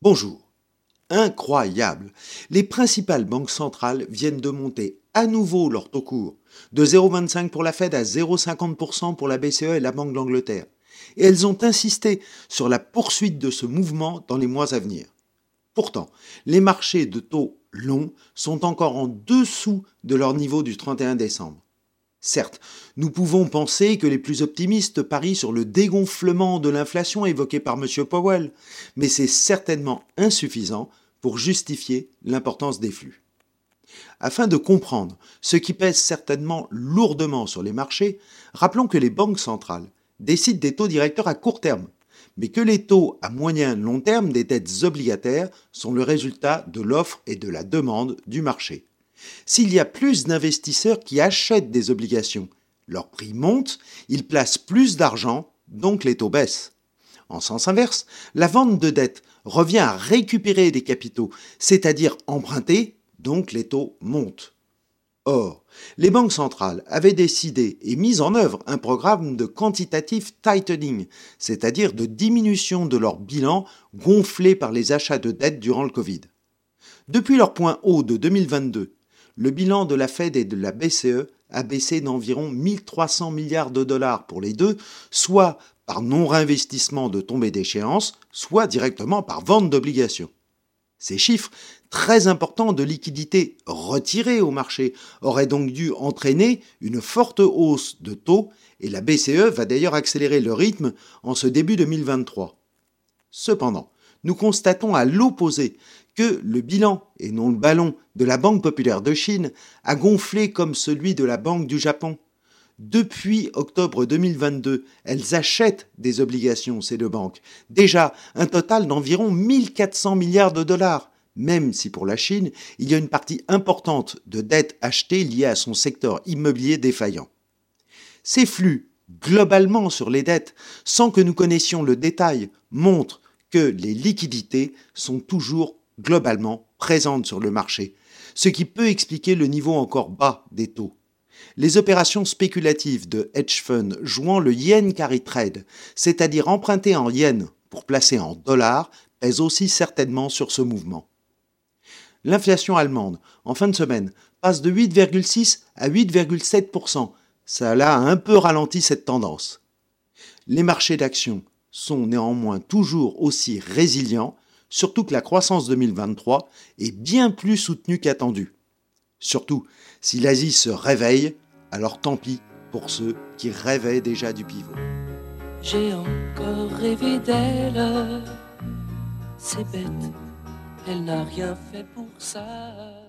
Bonjour. Incroyable. Les principales banques centrales viennent de monter à nouveau leur taux court, de 0,25 pour la Fed à 0,50% pour la BCE et la Banque d'Angleterre. Et elles ont insisté sur la poursuite de ce mouvement dans les mois à venir. Pourtant, les marchés de taux longs sont encore en dessous de leur niveau du 31 décembre. Certes, nous pouvons penser que les plus optimistes parient sur le dégonflement de l'inflation évoqué par M. Powell, mais c'est certainement insuffisant pour justifier l'importance des flux. Afin de comprendre ce qui pèse certainement lourdement sur les marchés, rappelons que les banques centrales décident des taux directeurs à court terme, mais que les taux à moyen long terme des dettes obligataires sont le résultat de l'offre et de la demande du marché. S'il y a plus d'investisseurs qui achètent des obligations, leur prix monte, ils placent plus d'argent, donc les taux baissent. En sens inverse, la vente de dette revient à récupérer des capitaux, c'est-à-dire emprunter, donc les taux montent. Or, les banques centrales avaient décidé et mis en œuvre un programme de quantitative tightening, c'est-à-dire de diminution de leur bilan gonflé par les achats de dette durant le Covid. Depuis leur point haut de 2022, le bilan de la Fed et de la BCE a baissé d'environ 1300 milliards de dollars pour les deux, soit par non-réinvestissement de tombée d'échéance, soit directement par vente d'obligations. Ces chiffres, très importants de liquidités retirées au marché, auraient donc dû entraîner une forte hausse de taux et la BCE va d'ailleurs accélérer le rythme en ce début 2023. Cependant, nous constatons à l'opposé que le bilan, et non le ballon, de la Banque populaire de Chine a gonflé comme celui de la Banque du Japon. Depuis octobre 2022, elles achètent des obligations, ces deux banques. Déjà, un total d'environ 1400 milliards de dollars, même si pour la Chine, il y a une partie importante de dettes achetées liées à son secteur immobilier défaillant. Ces flux, globalement sur les dettes, sans que nous connaissions le détail, montrent que les liquidités sont toujours globalement présentes sur le marché, ce qui peut expliquer le niveau encore bas des taux. Les opérations spéculatives de hedge funds jouant le yen carry trade, c'est-à-dire emprunter en yen pour placer en dollars, pèsent aussi certainement sur ce mouvement. L'inflation allemande, en fin de semaine, passe de 8,6 à 8,7%. Ça a un peu ralenti cette tendance. Les marchés d'actions sont néanmoins toujours aussi résilients, surtout que la croissance 2023 est bien plus soutenue qu'attendue. Surtout, si l'Asie se réveille, alors tant pis pour ceux qui rêvaient déjà du pivot. J'ai encore rêvé c'est bête, elle n'a rien fait pour ça.